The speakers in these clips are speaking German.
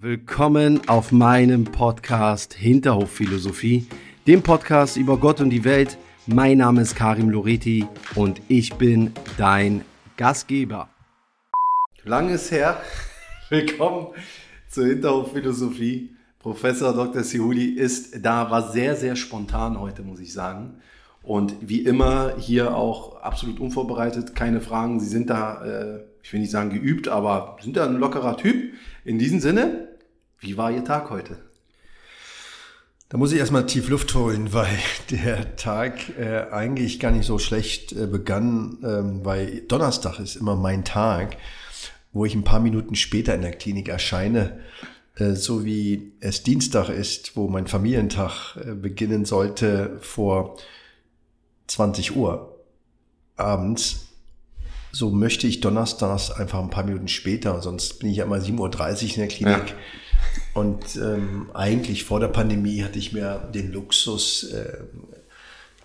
Willkommen auf meinem Podcast Hinterhofphilosophie, dem Podcast über Gott und die Welt. Mein Name ist Karim Loreti und ich bin dein Gastgeber. Lang ist her. Willkommen zur Hinterhofphilosophie. Professor Dr. Sihuli ist da, war sehr, sehr spontan heute, muss ich sagen. Und wie immer hier auch absolut unvorbereitet, keine Fragen. Sie sind da, äh, ich will nicht sagen geübt, aber sind da ein lockerer Typ. In diesem Sinne, wie war Ihr Tag heute? Da muss ich erstmal tief Luft holen, weil der Tag äh, eigentlich gar nicht so schlecht äh, begann, ähm, weil Donnerstag ist immer mein Tag, wo ich ein paar Minuten später in der Klinik erscheine, äh, so wie es Dienstag ist, wo mein Familientag äh, beginnen sollte vor 20 Uhr abends. So möchte ich donnerstags einfach ein paar Minuten später, sonst bin ich ja immer 7.30 Uhr in der Klinik. Ja und ähm, eigentlich vor der Pandemie hatte ich mir den Luxus äh,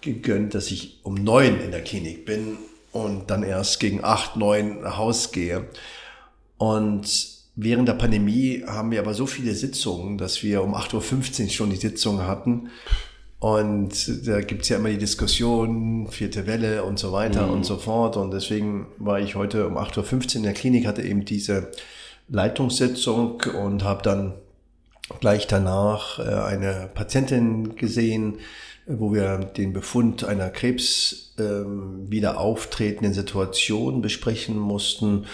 gegönnt, dass ich um neun in der Klinik bin und dann erst gegen acht, neun nach Haus gehe. Und während der Pandemie haben wir aber so viele Sitzungen, dass wir um 8.15 Uhr schon die Sitzung hatten. Und da gibt's ja immer die Diskussion, vierte Welle und so weiter mhm. und so fort. Und deswegen war ich heute um 8.15 Uhr in der Klinik, hatte eben diese Leitungssitzung und habe dann gleich danach äh, eine Patientin gesehen, wo wir den Befund einer Krebs ähm, wieder auftretenden Situation besprechen mussten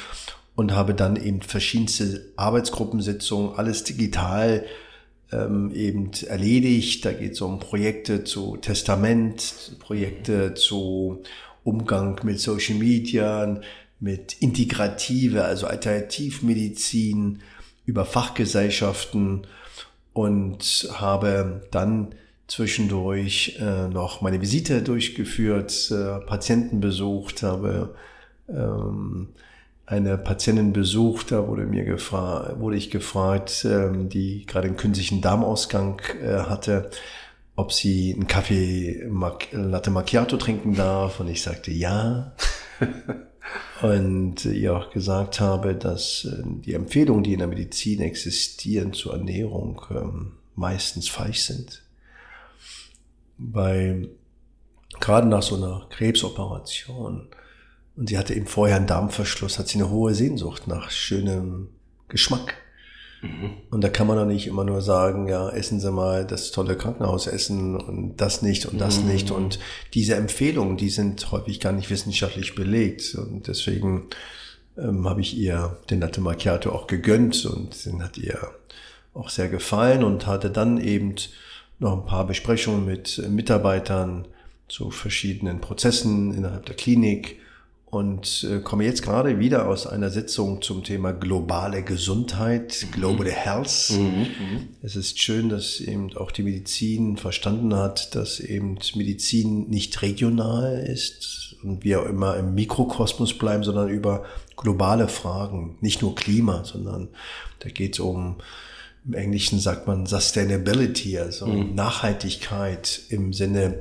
und habe dann eben verschiedenste Arbeitsgruppensitzungen, alles digital ähm, eben erledigt. Da geht es um Projekte zu Testament, Projekte zu Umgang mit Social Media, mit Integrative, also Alternativmedizin, über Fachgesellschaften und habe dann zwischendurch äh, noch meine Visite durchgeführt, äh, Patienten besucht, habe ähm, eine Patientin besucht, da wurde mir gefragt, wurde ich gefragt, ähm, die gerade einen künstlichen Darmausgang äh, hatte, ob sie einen Kaffee Latte Macchiato trinken darf und ich sagte ja. und ihr auch gesagt habe, dass äh, die Empfehlungen, die in der Medizin existieren zur Ernährung, ähm, meistens falsch sind. Weil gerade nach so einer Krebsoperation und sie hatte eben vorher einen Darmverschluss, hat sie eine hohe Sehnsucht nach schönem Geschmack. Mhm. Und da kann man doch nicht immer nur sagen, ja, essen Sie mal das tolle Krankenhaus essen und das nicht und das mhm. nicht. Und diese Empfehlungen, die sind häufig gar nicht wissenschaftlich belegt. Und deswegen ähm, habe ich ihr den Latte Macchiato auch gegönnt und den hat ihr auch sehr gefallen und hatte dann eben noch ein paar Besprechungen mit Mitarbeitern zu verschiedenen Prozessen innerhalb der Klinik und äh, komme jetzt gerade wieder aus einer Sitzung zum Thema globale Gesundheit, mhm. Global Health. Mhm, mhm. Es ist schön, dass eben auch die Medizin verstanden hat, dass eben Medizin nicht regional ist und wir immer im Mikrokosmos bleiben, sondern über globale Fragen, nicht nur Klima, sondern da geht es um im Englischen sagt man Sustainability, also mhm. Nachhaltigkeit im Sinne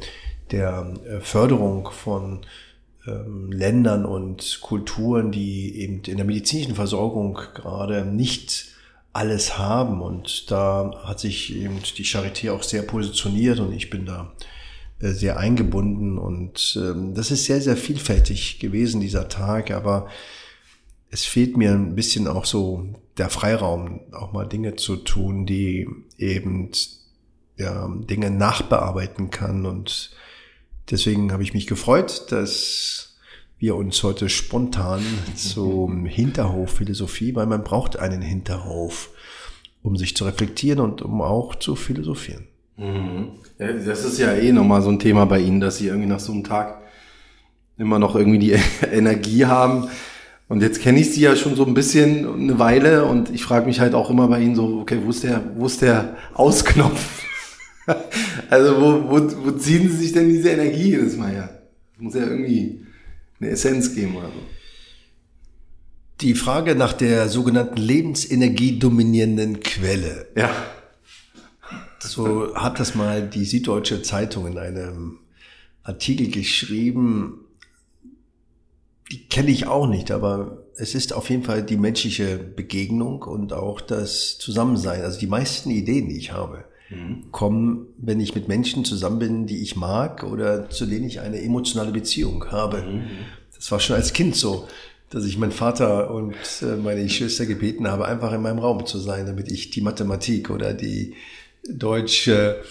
der äh, Förderung von ähm, Ländern und Kulturen, die eben in der medizinischen Versorgung gerade nicht alles haben. Und da hat sich eben die Charité auch sehr positioniert und ich bin da äh, sehr eingebunden. Und ähm, das ist sehr, sehr vielfältig gewesen, dieser Tag. Aber es fehlt mir ein bisschen auch so der Freiraum, auch mal Dinge zu tun, die eben ja, Dinge nachbearbeiten kann und Deswegen habe ich mich gefreut, dass wir uns heute spontan zum Hinterhof Philosophie, weil man braucht einen Hinterhof, um sich zu reflektieren und um auch zu philosophieren. Mhm. Das ist ja eh nochmal so ein Thema bei Ihnen, dass Sie irgendwie nach so einem Tag immer noch irgendwie die Energie haben. Und jetzt kenne ich Sie ja schon so ein bisschen eine Weile und ich frage mich halt auch immer bei Ihnen so, okay, wo ist der, wo ist der Ausknopf? also wo, wo, wo ziehen Sie sich denn diese Energie jedes Mal her? Muss ja irgendwie eine Essenz geben oder so. Die Frage nach der sogenannten Lebensenergie dominierenden Quelle. Ja. So hat das mal die Süddeutsche Zeitung in einem Artikel geschrieben. Die kenne ich auch nicht, aber es ist auf jeden Fall die menschliche Begegnung und auch das Zusammensein. Also die meisten Ideen, die ich habe, mhm. kommen, wenn ich mit Menschen zusammen bin, die ich mag oder zu denen ich eine emotionale Beziehung habe. Mhm. Das war schon als Kind so, dass ich meinen Vater und äh, meine Schwester gebeten habe, einfach in meinem Raum zu sein, damit ich die Mathematik oder die deutsche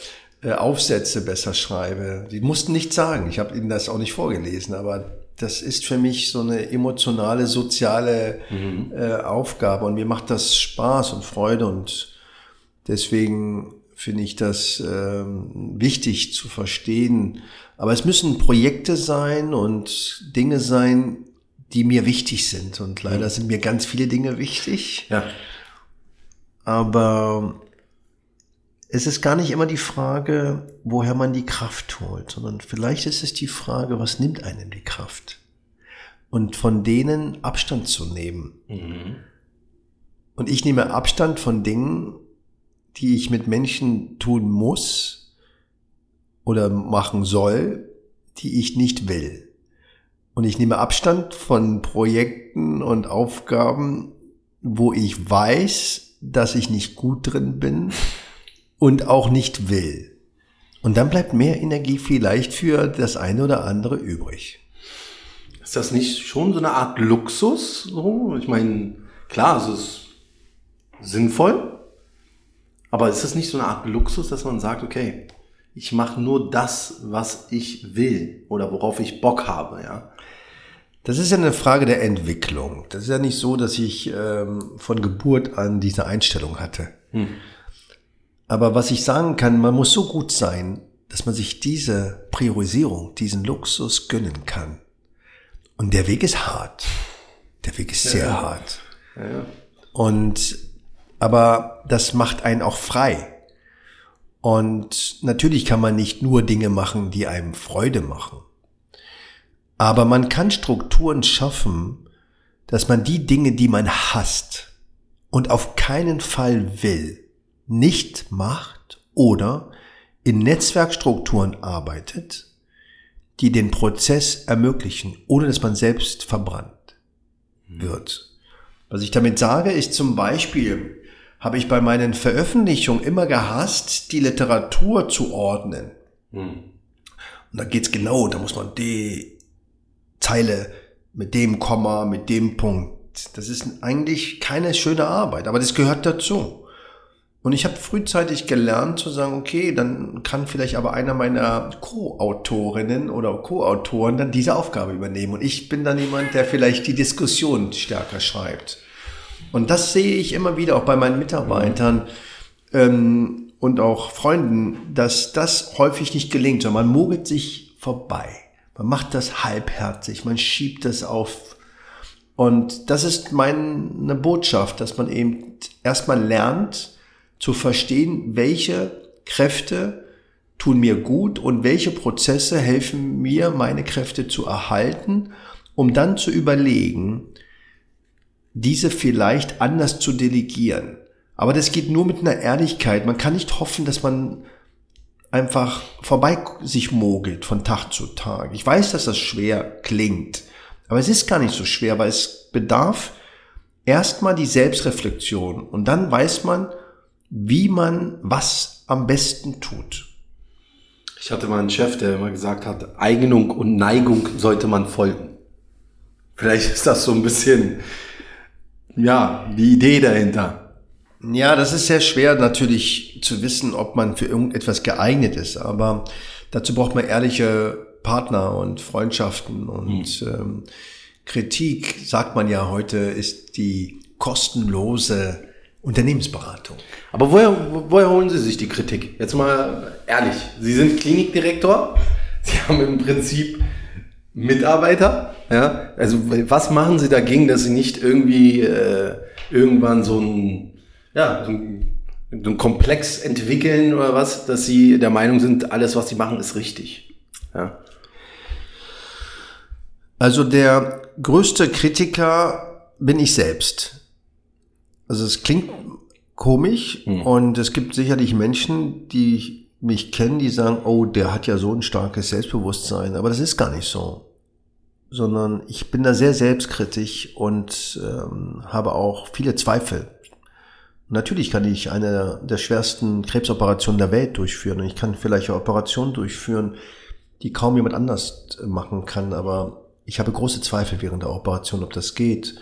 äh, Aufsätze besser schreibe. Die mussten nichts sagen. Ich habe ihnen das auch nicht vorgelesen, aber das ist für mich so eine emotionale, soziale mhm. äh, Aufgabe und mir macht das Spaß und Freude und deswegen finde ich das ähm, wichtig zu verstehen. Aber es müssen Projekte sein und Dinge sein, die mir wichtig sind. Und leider mhm. sind mir ganz viele Dinge wichtig. Ja. Aber es ist gar nicht immer die Frage, woher man die Kraft holt, sondern vielleicht ist es die Frage, was nimmt einem die Kraft? Und von denen Abstand zu nehmen. Mhm. Und ich nehme Abstand von Dingen, die ich mit Menschen tun muss oder machen soll, die ich nicht will. Und ich nehme Abstand von Projekten und Aufgaben, wo ich weiß, dass ich nicht gut drin bin und auch nicht will. Und dann bleibt mehr Energie vielleicht für das eine oder andere übrig. Ist das nicht schon so eine Art Luxus? So? Ich meine, klar, es ist sinnvoll, aber ist das nicht so eine Art Luxus, dass man sagt, okay, ich mache nur das, was ich will oder worauf ich Bock habe, ja? Das ist ja eine Frage der Entwicklung. Das ist ja nicht so, dass ich ähm, von Geburt an diese Einstellung hatte. Hm. Aber was ich sagen kann, man muss so gut sein, dass man sich diese Priorisierung, diesen Luxus gönnen kann. Und der Weg ist hart. Der Weg ist ja, sehr ja. hart. Ja, Und, aber das macht einen auch frei. Und natürlich kann man nicht nur Dinge machen, die einem Freude machen. Aber man kann Strukturen schaffen, dass man die Dinge, die man hasst und auf keinen Fall will, nicht macht oder in Netzwerkstrukturen arbeitet, die den Prozess ermöglichen, ohne dass man selbst verbrannt wird. Was ich damit sage, ist zum Beispiel, habe ich bei meinen Veröffentlichungen immer gehasst, die Literatur zu ordnen. Hm. Und da geht's genau, da muss man die Zeile mit dem Komma, mit dem Punkt. Das ist eigentlich keine schöne Arbeit, aber das gehört dazu. Und ich habe frühzeitig gelernt zu sagen, okay, dann kann vielleicht aber einer meiner Co-Autorinnen oder Co-Autoren dann diese Aufgabe übernehmen. Und ich bin dann jemand, der vielleicht die Diskussion stärker schreibt. Und das sehe ich immer wieder auch bei meinen Mitarbeitern ähm, und auch Freunden, dass das häufig nicht gelingt, sondern man mogelt sich vorbei. Man macht das halbherzig, man schiebt das auf. Und das ist meine Botschaft, dass man eben erstmal lernt, zu verstehen, welche Kräfte tun mir gut und welche Prozesse helfen mir, meine Kräfte zu erhalten, um dann zu überlegen, diese vielleicht anders zu delegieren. Aber das geht nur mit einer Ehrlichkeit. Man kann nicht hoffen, dass man einfach vorbei sich mogelt von Tag zu Tag. Ich weiß, dass das schwer klingt, aber es ist gar nicht so schwer, weil es bedarf erstmal die Selbstreflexion und dann weiß man, wie man was am besten tut. Ich hatte mal einen Chef, der immer gesagt hat, Eignung und Neigung sollte man folgen. Vielleicht ist das so ein bisschen, ja, die Idee dahinter. Ja, das ist sehr schwer natürlich zu wissen, ob man für irgendetwas geeignet ist, aber dazu braucht man ehrliche Partner und Freundschaften und mhm. ähm, Kritik, sagt man ja heute, ist die kostenlose Unternehmensberatung. Aber woher, woher holen Sie sich die Kritik? Jetzt mal ehrlich. Sie sind Klinikdirektor. Sie haben im Prinzip Mitarbeiter. Ja? Also was machen Sie dagegen, dass Sie nicht irgendwie äh, irgendwann so ein, ja, so ein, so ein Komplex entwickeln oder was, dass Sie der Meinung sind, alles, was Sie machen, ist richtig? Ja. Also der größte Kritiker bin ich selbst. Also es klingt komisch mhm. und es gibt sicherlich Menschen, die mich kennen, die sagen, oh, der hat ja so ein starkes Selbstbewusstsein, aber das ist gar nicht so. Sondern ich bin da sehr selbstkritisch und ähm, habe auch viele Zweifel. Natürlich kann ich eine der schwersten Krebsoperationen der Welt durchführen und ich kann vielleicht eine Operation durchführen, die kaum jemand anders machen kann, aber ich habe große Zweifel während der Operation, ob das geht.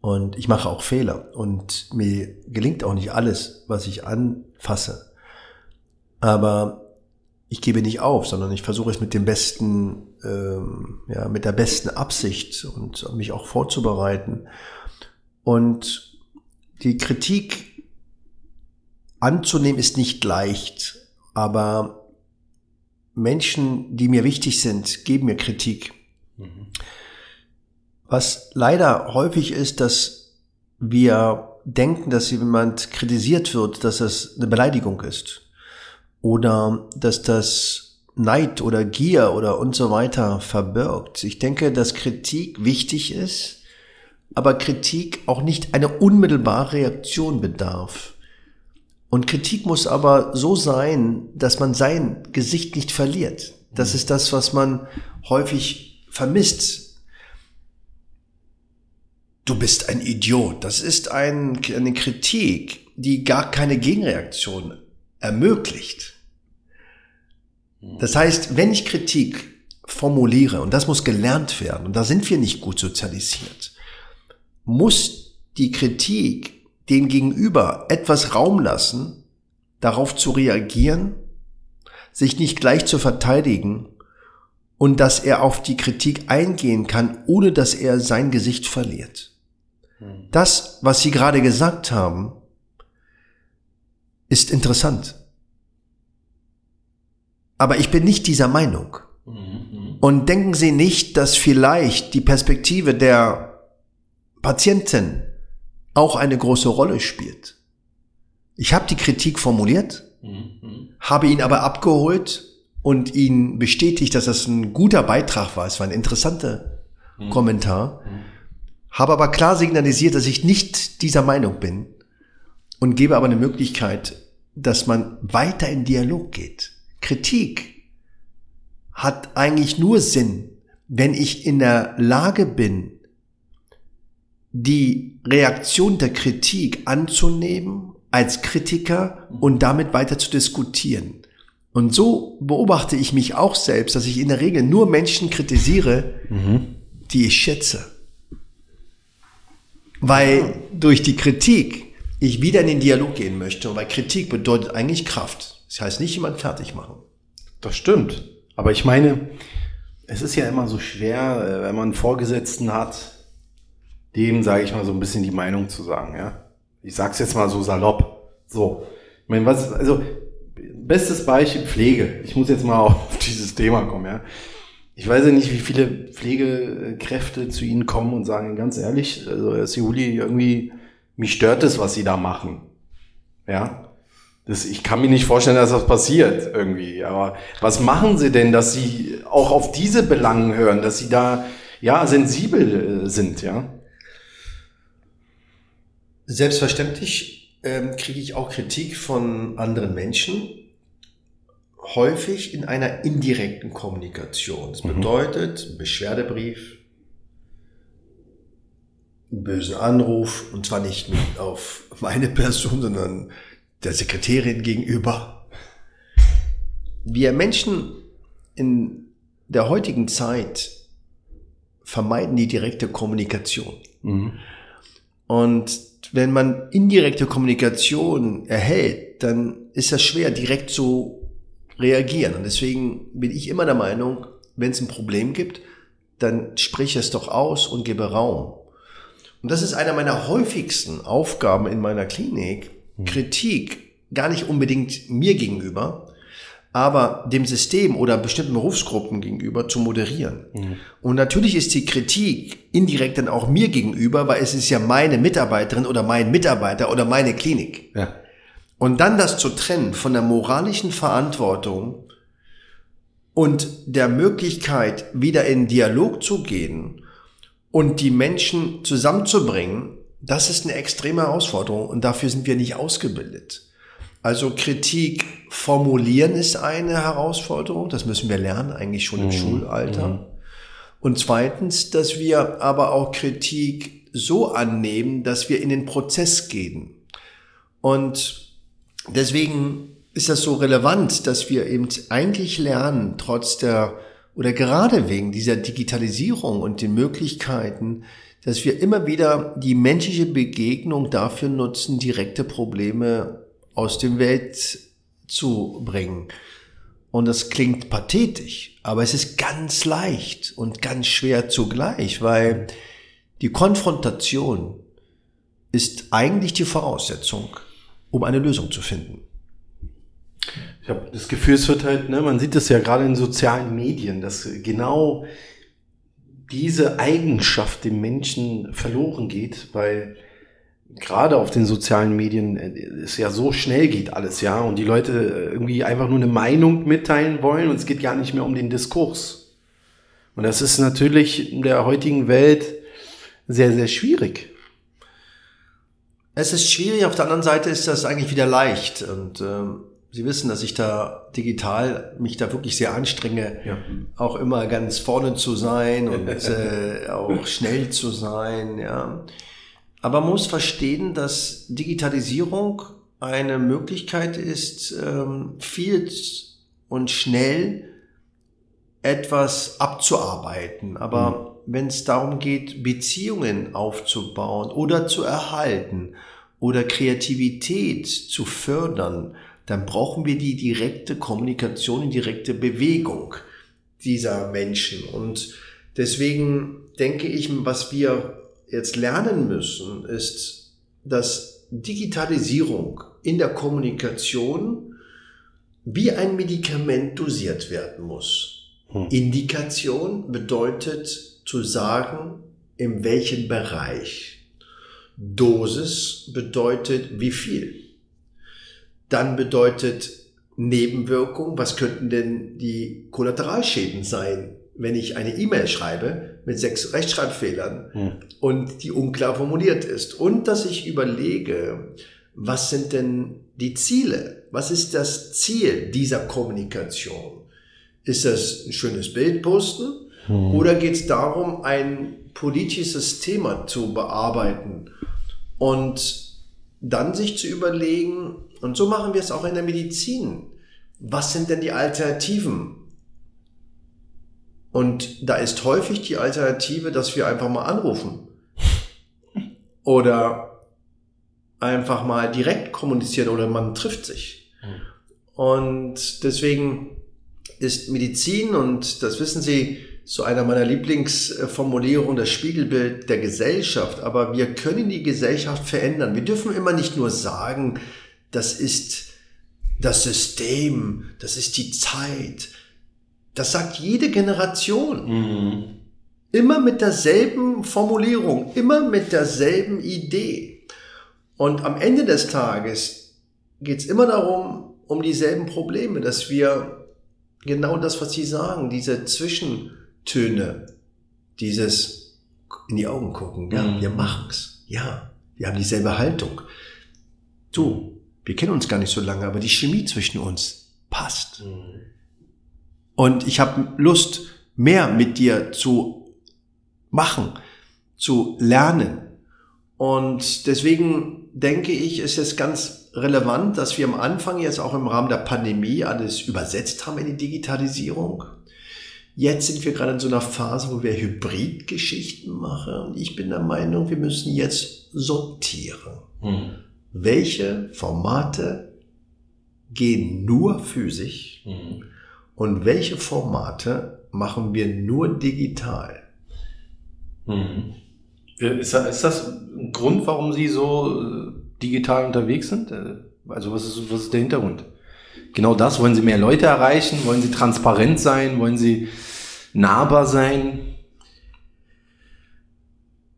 Und ich mache auch Fehler und mir gelingt auch nicht alles, was ich anfasse. Aber ich gebe nicht auf, sondern ich versuche es mit dem besten, ähm, ja, mit der besten Absicht und mich auch vorzubereiten. Und die Kritik anzunehmen ist nicht leicht, aber Menschen, die mir wichtig sind, geben mir Kritik. Mhm. Was leider häufig ist, dass wir denken, dass jemand kritisiert wird, dass es eine Beleidigung ist. Oder dass das Neid oder Gier oder und so weiter verbirgt. Ich denke, dass Kritik wichtig ist, aber Kritik auch nicht eine unmittelbare Reaktion bedarf. Und Kritik muss aber so sein, dass man sein Gesicht nicht verliert. Das mhm. ist das, was man häufig vermisst. Du bist ein Idiot. Das ist ein, eine Kritik, die gar keine Gegenreaktion ermöglicht. Das heißt, wenn ich Kritik formuliere, und das muss gelernt werden, und da sind wir nicht gut sozialisiert, muss die Kritik dem Gegenüber etwas Raum lassen, darauf zu reagieren, sich nicht gleich zu verteidigen und dass er auf die Kritik eingehen kann, ohne dass er sein Gesicht verliert. Hm. Das, was Sie gerade gesagt haben, ist interessant. Aber ich bin nicht dieser Meinung. Mhm. Und denken Sie nicht, dass vielleicht die Perspektive der Patientin auch eine große Rolle spielt. Ich habe die Kritik formuliert, mhm. habe ihn aber abgeholt und ihn bestätigt, dass das ein guter Beitrag war. Es war ein interessanter mhm. Kommentar. Mhm. Habe aber klar signalisiert, dass ich nicht dieser Meinung bin und gebe aber eine Möglichkeit, dass man weiter in Dialog geht. Kritik hat eigentlich nur Sinn, wenn ich in der Lage bin, die Reaktion der Kritik anzunehmen als Kritiker und damit weiter zu diskutieren. Und so beobachte ich mich auch selbst, dass ich in der Regel nur Menschen kritisiere, mhm. die ich schätze. Weil durch die Kritik ich wieder in den Dialog gehen möchte. Weil Kritik bedeutet eigentlich Kraft. Das heißt nicht jemand fertig machen. Das stimmt. Aber ich meine, es ist ja immer so schwer, äh, wenn man einen Vorgesetzten hat, dem, sage ich mal, so ein bisschen die Meinung zu sagen, ja. Ich sag's jetzt mal so salopp. So. Ich meine, was, also, bestes Beispiel Pflege. Ich muss jetzt mal auf dieses Thema kommen, ja. Ich weiß ja nicht, wie viele Pflegekräfte zu Ihnen kommen und sagen, ganz ehrlich, also Herr Siuli, irgendwie, mich stört es, was Sie da machen. Ja. Das, ich kann mir nicht vorstellen, dass das passiert irgendwie. Aber was machen Sie denn, dass Sie auch auf diese Belangen hören, dass Sie da ja sensibel äh, sind, ja? Selbstverständlich ähm, kriege ich auch Kritik von anderen Menschen, häufig in einer indirekten Kommunikation. Das mhm. bedeutet, Beschwerdebrief, einen bösen Anruf, und zwar nicht auf meine Person, sondern der Sekretärin gegenüber. Wir Menschen in der heutigen Zeit vermeiden die direkte Kommunikation. Mhm. Und wenn man indirekte Kommunikation erhält, dann ist das schwer, direkt zu reagieren. Und deswegen bin ich immer der Meinung, wenn es ein Problem gibt, dann sprich es doch aus und gebe Raum. Und das ist einer meiner häufigsten Aufgaben in meiner Klinik. Mhm. Kritik, gar nicht unbedingt mir gegenüber, aber dem System oder bestimmten Berufsgruppen gegenüber zu moderieren. Mhm. Und natürlich ist die Kritik indirekt dann auch mir gegenüber, weil es ist ja meine Mitarbeiterin oder mein Mitarbeiter oder meine Klinik. Ja. Und dann das zu trennen von der moralischen Verantwortung und der Möglichkeit, wieder in Dialog zu gehen und die Menschen zusammenzubringen, das ist eine extreme Herausforderung und dafür sind wir nicht ausgebildet. Also Kritik formulieren ist eine Herausforderung, das müssen wir lernen, eigentlich schon im mhm. Schulalter. Mhm. Und zweitens, dass wir aber auch Kritik so annehmen, dass wir in den Prozess gehen. Und deswegen ist das so relevant, dass wir eben eigentlich lernen, trotz der oder gerade wegen dieser Digitalisierung und den Möglichkeiten, dass wir immer wieder die menschliche Begegnung dafür nutzen, direkte Probleme aus dem Welt zu bringen. Und das klingt pathetisch, aber es ist ganz leicht und ganz schwer zugleich, weil die Konfrontation ist eigentlich die Voraussetzung, um eine Lösung zu finden. Ich habe das Gefühl, es wird halt, ne, man sieht das ja gerade in sozialen Medien, dass genau diese Eigenschaft dem Menschen verloren geht, weil gerade auf den sozialen Medien äh, es ja so schnell geht alles, ja, und die Leute äh, irgendwie einfach nur eine Meinung mitteilen wollen und es geht gar nicht mehr um den Diskurs. Und das ist natürlich in der heutigen Welt sehr, sehr schwierig. Es ist schwierig, auf der anderen Seite ist das eigentlich wieder leicht. Und ähm, Sie wissen, dass ich da digital mich da wirklich sehr anstrenge, ja. auch immer ganz vorne zu sein und äh, auch schnell zu sein, ja. Aber man muss verstehen, dass Digitalisierung eine Möglichkeit ist, ähm, viel und schnell etwas abzuarbeiten. Aber mhm. wenn es darum geht, Beziehungen aufzubauen oder zu erhalten oder Kreativität zu fördern, dann brauchen wir die direkte Kommunikation, die direkte Bewegung dieser Menschen. Und deswegen denke ich, was wir jetzt lernen müssen, ist, dass Digitalisierung in der Kommunikation wie ein Medikament dosiert werden muss. Hm. Indikation bedeutet zu sagen, in welchem Bereich. Dosis bedeutet wie viel. Dann bedeutet Nebenwirkung, was könnten denn die Kollateralschäden sein? wenn ich eine E-Mail schreibe mit sechs Rechtschreibfehlern hm. und die unklar formuliert ist und dass ich überlege, was sind denn die Ziele? Was ist das Ziel dieser Kommunikation? Ist das ein schönes Bild posten hm. oder geht es darum, ein politisches Thema zu bearbeiten und dann sich zu überlegen, und so machen wir es auch in der Medizin, was sind denn die Alternativen? Und da ist häufig die Alternative, dass wir einfach mal anrufen. Oder einfach mal direkt kommunizieren oder man trifft sich. Und deswegen ist Medizin, und das wissen Sie, so einer meiner Lieblingsformulierungen, das Spiegelbild der Gesellschaft. Aber wir können die Gesellschaft verändern. Wir dürfen immer nicht nur sagen, das ist das System, das ist die Zeit, das sagt jede Generation. Mhm. Immer mit derselben Formulierung, immer mit derselben Idee. Und am Ende des Tages geht es immer darum, um dieselben Probleme, dass wir genau das, was Sie sagen, diese Zwischentöne, dieses in die Augen gucken, ja, mhm. wir machen's, ja, wir haben dieselbe Haltung. Du, wir kennen uns gar nicht so lange, aber die Chemie zwischen uns passt. Mhm. Und ich habe Lust, mehr mit dir zu machen, zu lernen. Und deswegen denke ich, ist es ganz relevant, dass wir am Anfang jetzt auch im Rahmen der Pandemie alles übersetzt haben in die Digitalisierung. Jetzt sind wir gerade in so einer Phase, wo wir Hybridgeschichten machen. Und ich bin der Meinung, wir müssen jetzt sortieren. Mhm. Welche Formate gehen nur physisch? Mhm und welche Formate machen wir nur digital? Mhm. Ist, das ein Grund, warum Sie so äh, digital unterwegs sind? Äh, also was ist, was ist der Hintergrund? Genau das, wollen Sie mehr Leute erreichen? Wollen Sie transparent sein? Wollen Sie nahbar sein?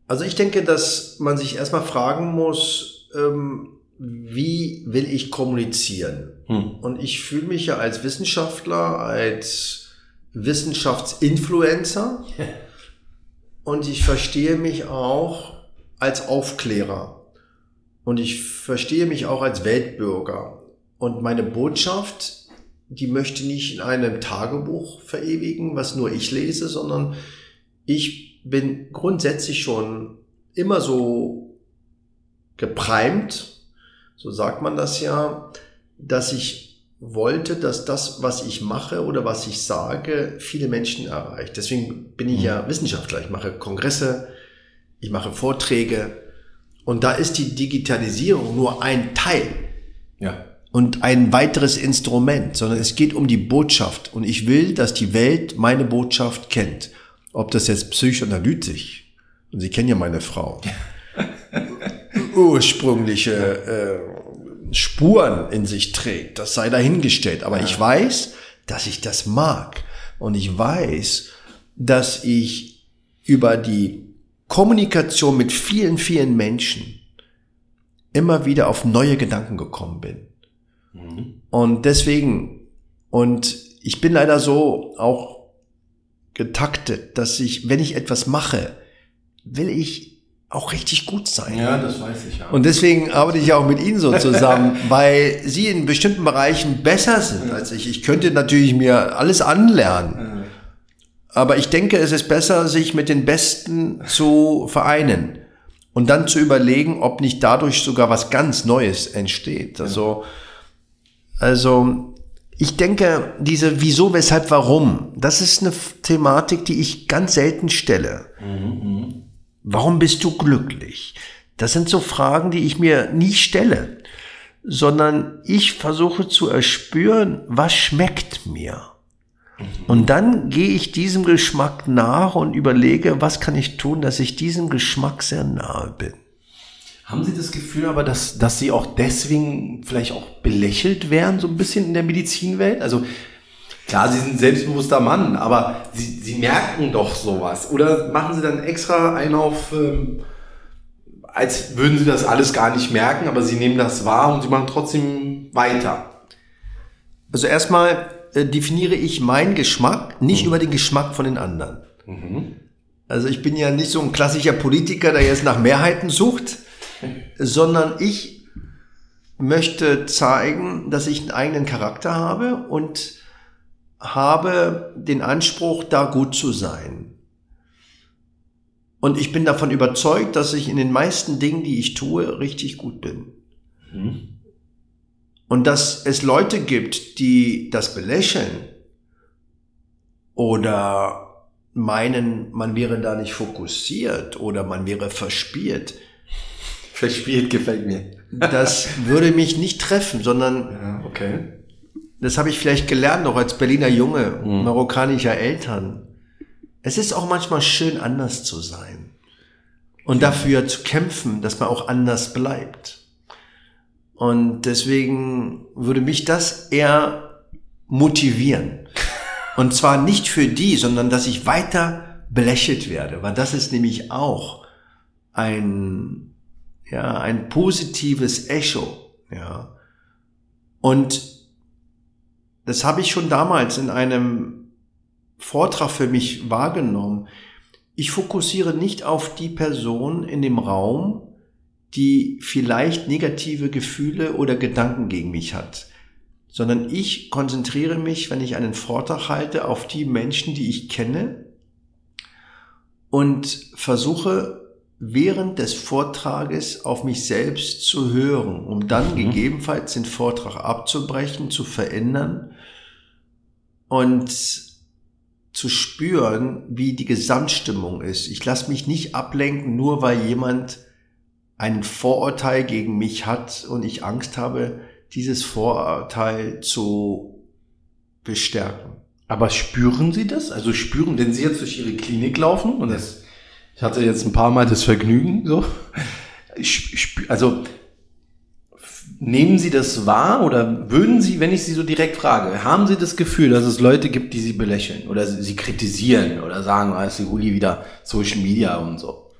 Also ich denke, dass man sich erstmal fragen muss, ähm, wie will ich kommunizieren? Hm. Und ich fühle mich ja als Wissenschaftler, als Wissenschaftsinfluencer und ich verstehe mich auch als Aufklärer und ich verstehe mich auch als Weltbürger. Und meine Botschaft, die möchte nicht in einem Tagebuch verewigen, was nur ich lese, sondern ich bin grundsätzlich schon immer so geprimed, so sagt man das ja, dass ich wollte, dass das, was ich mache oder was ich sage, viele Menschen erreicht. Deswegen bin ich ja Wissenschaftler. Ich mache Kongresse, ich mache Vorträge und da ist die Digitalisierung nur ein Teil. Ja. Und ein weiteres Instrument, sondern es geht um die Botschaft. Und ich will, dass die Welt meine Botschaft kennt. Ob das jetzt psychoanalytisch, und Sie kennen ja meine Frau, ursprüngliche äh, Spuren in sich trägt, das sei dahingestellt. Aber ich weiß, dass ich das mag. Und ich weiß, dass ich über die Kommunikation mit vielen, vielen Menschen immer wieder auf neue Gedanken gekommen bin. Und deswegen, und ich bin leider so auch getaktet, dass ich, wenn ich etwas mache, will ich auch richtig gut sein. Ja, das weiß ich ja. Und deswegen arbeite ich auch mit Ihnen so zusammen, weil Sie in bestimmten Bereichen besser sind als ich. Ich könnte natürlich mir alles anlernen. Aber ich denke, es ist besser, sich mit den Besten zu vereinen und dann zu überlegen, ob nicht dadurch sogar was ganz Neues entsteht. Also, also ich denke, diese Wieso, Weshalb, Warum, das ist eine Thematik, die ich ganz selten stelle. Warum bist du glücklich? Das sind so Fragen, die ich mir nie stelle, sondern ich versuche zu erspüren, was schmeckt mir. Und dann gehe ich diesem Geschmack nach und überlege, was kann ich tun, dass ich diesem Geschmack sehr nahe bin. Haben Sie das Gefühl aber, dass, dass Sie auch deswegen vielleicht auch belächelt werden, so ein bisschen in der Medizinwelt? Also klar, Sie sind ein selbstbewusster Mann, aber Sie, Sie merken doch sowas. Oder machen Sie dann extra einen auf, ähm, als würden Sie das alles gar nicht merken, aber Sie nehmen das wahr und Sie machen trotzdem weiter. Also erstmal äh, definiere ich meinen Geschmack nicht über den Geschmack von den anderen. Also ich bin ja nicht so ein klassischer Politiker, der jetzt nach Mehrheiten sucht, sondern ich möchte zeigen, dass ich einen eigenen Charakter habe und habe den Anspruch, da gut zu sein. Und ich bin davon überzeugt, dass ich in den meisten Dingen, die ich tue, richtig gut bin. Und dass es Leute gibt, die das belächeln oder meinen, man wäre da nicht fokussiert oder man wäre verspielt, Verspielt gefällt mir. das würde mich nicht treffen, sondern Ja, okay. das habe ich vielleicht gelernt, auch als Berliner Junge, marokkanischer Eltern. Es ist auch manchmal schön, anders zu sein. Und dafür zu kämpfen, dass man auch anders bleibt. Und deswegen würde mich das eher motivieren. Und zwar nicht für die, sondern dass ich weiter belächelt werde, weil das ist nämlich auch ein, ja, ein positives Echo, ja. Und das habe ich schon damals in einem Vortrag für mich wahrgenommen. Ich fokussiere nicht auf die Person in dem Raum, die vielleicht negative Gefühle oder Gedanken gegen mich hat, sondern ich konzentriere mich, wenn ich einen Vortrag halte, auf die Menschen, die ich kenne und versuche während des Vortrages auf mich selbst zu hören, um dann gegebenenfalls den Vortrag abzubrechen, zu verändern und zu spüren, wie die Gesamtstimmung ist. Ich lasse mich nicht ablenken, nur weil jemand ein Vorurteil gegen mich hat und ich Angst habe, dieses Vorurteil zu bestärken. Aber spüren Sie das? Also spüren, wenn Sie jetzt durch Ihre Klinik laufen und das, ich hatte jetzt ein paar Mal das Vergnügen, so, also nehmen Sie das wahr oder würden Sie, wenn ich Sie so direkt frage, haben Sie das Gefühl, dass es Leute gibt, die Sie belächeln oder Sie, Sie kritisieren oder sagen, ah, ist die Uli wieder Social Media und so?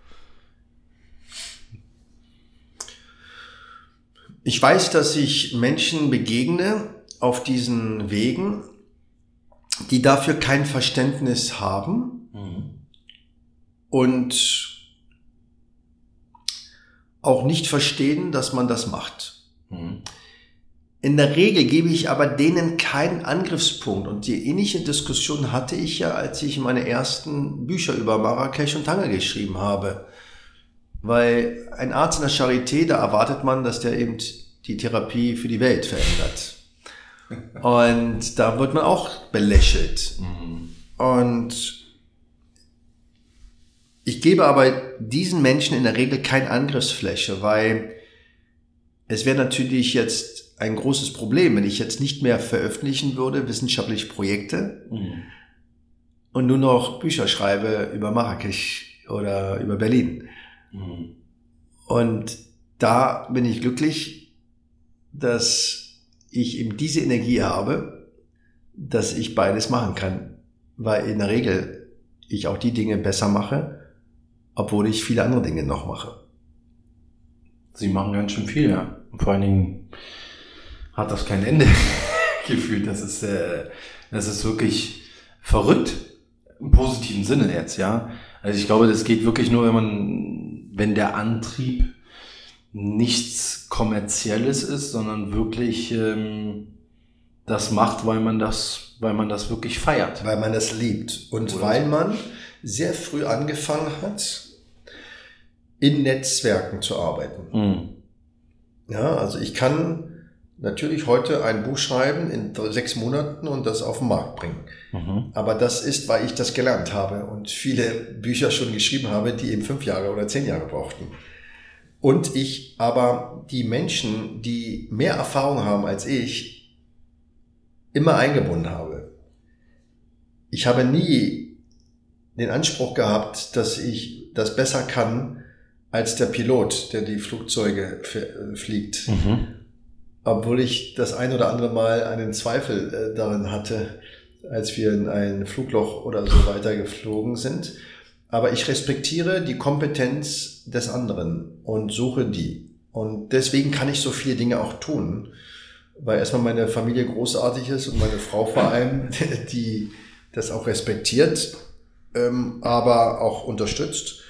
Ich weiß, dass ich Menschen begegne auf diesen Wegen, die dafür kein Verständnis haben und auch nicht verstehen, dass man das macht. in der Regel gebe ich aber denen keinen Angriffspunkt. Und die ähnliche Diskussion hatte ich ja, als ich meine ersten Bücher über Marrakesch und Tanger geschrieben habe. Weil ein Arzt in der Charité, da erwartet man, dass der eben die Therapie für die Welt verändert. Und da wird man auch belächelt. Mhm. Und ich gebe aber diesen Menschen in der Regel keine Angriffsfläche, weil es wäre natürlich jetzt ein großes Problem, wenn ich jetzt nicht mehr veröffentlichen würde, wissenschaftliche Projekte mhm. und nur noch Bücher schreibe über Marrakesch oder über Berlin. Mhm. Und da bin ich glücklich, dass ich eben diese Energie habe, dass ich beides machen kann, weil in der Regel ich auch die Dinge besser mache, obwohl ich viele andere Dinge noch mache. Sie machen ganz schön viel, ja. Und vor allen Dingen hat das kein Ende gefühlt. Das ist, äh, das ist wirklich verrückt. Im positiven Sinne jetzt, ja. Also ich glaube, das geht wirklich nur, wenn man, wenn der Antrieb nichts Kommerzielles ist, sondern wirklich ähm, das macht, weil man das, weil man das wirklich feiert. Weil man das liebt. Und Oder weil man sehr früh angefangen hat, in Netzwerken zu arbeiten. Mhm. Ja, also ich kann natürlich heute ein Buch schreiben in sechs Monaten und das auf den Markt bringen. Mhm. Aber das ist, weil ich das gelernt habe und viele Bücher schon geschrieben habe, die eben fünf Jahre oder zehn Jahre brauchten. Und ich aber die Menschen, die mehr Erfahrung haben als ich, immer eingebunden habe. Ich habe nie den Anspruch gehabt, dass ich das besser kann als der Pilot, der die Flugzeuge äh, fliegt. Mhm. Obwohl ich das ein oder andere Mal einen Zweifel äh, darin hatte, als wir in ein Flugloch oder so weiter geflogen sind. Aber ich respektiere die Kompetenz des anderen und suche die. Und deswegen kann ich so viele Dinge auch tun, weil erstmal meine Familie großartig ist und meine Frau vor allem, die das auch respektiert, ähm, aber auch unterstützt